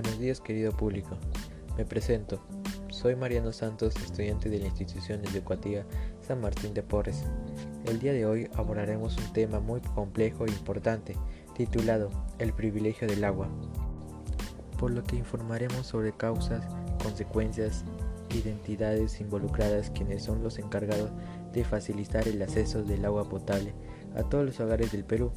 días querido público. Me presento. Soy Mariano Santos, estudiante de la institución educativa San Martín de Porres. El día de hoy abordaremos un tema muy complejo e importante, titulado El privilegio del agua, por lo que informaremos sobre causas, consecuencias, identidades involucradas quienes son los encargados de facilitar el acceso del agua potable a todos los hogares del Perú.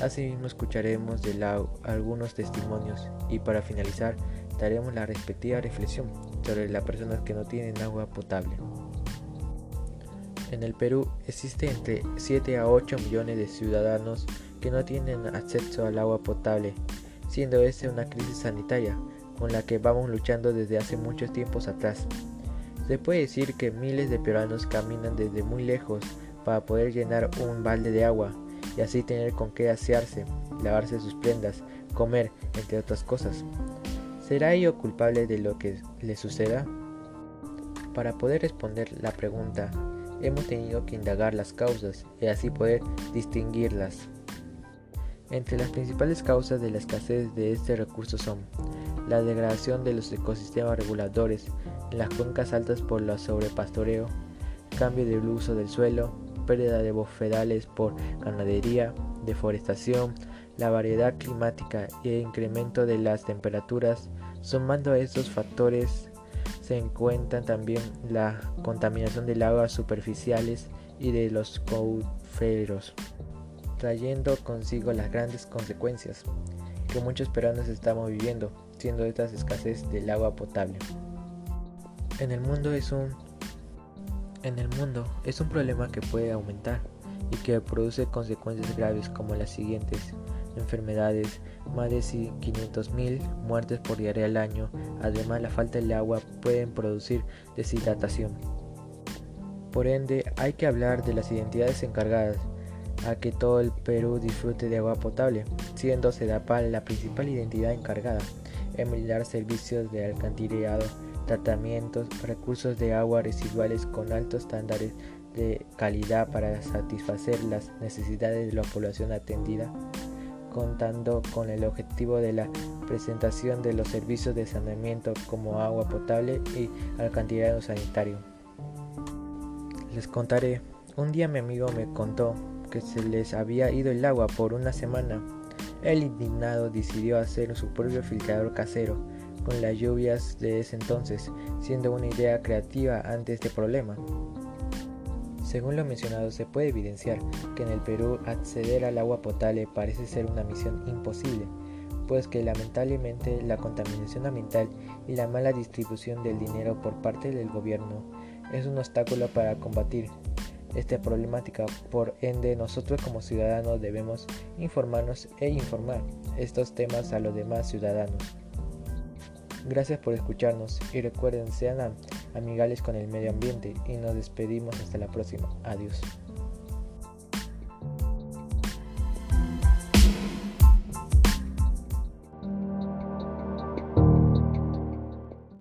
Asimismo escucharemos de algunos testimonios y para finalizar daremos la respectiva reflexión sobre las personas que no tienen agua potable. En el Perú existe entre 7 a 8 millones de ciudadanos que no tienen acceso al agua potable, siendo esta una crisis sanitaria con la que vamos luchando desde hace muchos tiempos atrás. Se puede decir que miles de peruanos caminan desde muy lejos para poder llenar un balde de agua y así tener con qué asearse, lavarse sus prendas, comer, entre otras cosas. ¿Será ello culpable de lo que le suceda? Para poder responder la pregunta, hemos tenido que indagar las causas y así poder distinguirlas. Entre las principales causas de la escasez de este recurso son la degradación de los ecosistemas reguladores en las cuencas altas por el sobrepastoreo, cambio del uso del suelo, pérdida de bofedales por ganadería, deforestación, la variedad climática y el incremento de las temperaturas. Sumando a estos factores se encuentran también la contaminación del agua superficiales y de los cauferos, trayendo consigo las grandes consecuencias que muchos peruanos estamos viviendo, siendo estas escasez del agua potable. En el mundo es un en el mundo es un problema que puede aumentar y que produce consecuencias graves como las siguientes enfermedades, más de 500.000 muertes por diaria al año, además la falta de agua pueden producir deshidratación. Por ende, hay que hablar de las identidades encargadas a que todo el Perú disfrute de agua potable, siendo SEDAPAL la principal identidad encargada en brindar servicios de alcantarillado tratamientos, recursos de agua residuales con altos estándares de calidad para satisfacer las necesidades de la población atendida, contando con el objetivo de la presentación de los servicios de saneamiento como agua potable y alcantarillado sanitario. Les contaré, un día mi amigo me contó que se les había ido el agua por una semana. El indignado decidió hacer su propio filtrador casero con las lluvias de ese entonces, siendo una idea creativa ante este problema. Según lo mencionado, se puede evidenciar que en el Perú acceder al agua potable parece ser una misión imposible, pues que lamentablemente la contaminación ambiental y la mala distribución del dinero por parte del gobierno es un obstáculo para combatir esta problemática. Por ende, nosotros como ciudadanos debemos informarnos e informar estos temas a los demás ciudadanos. Gracias por escucharnos y recuerden sean amigables con el medio ambiente y nos despedimos hasta la próxima. Adiós.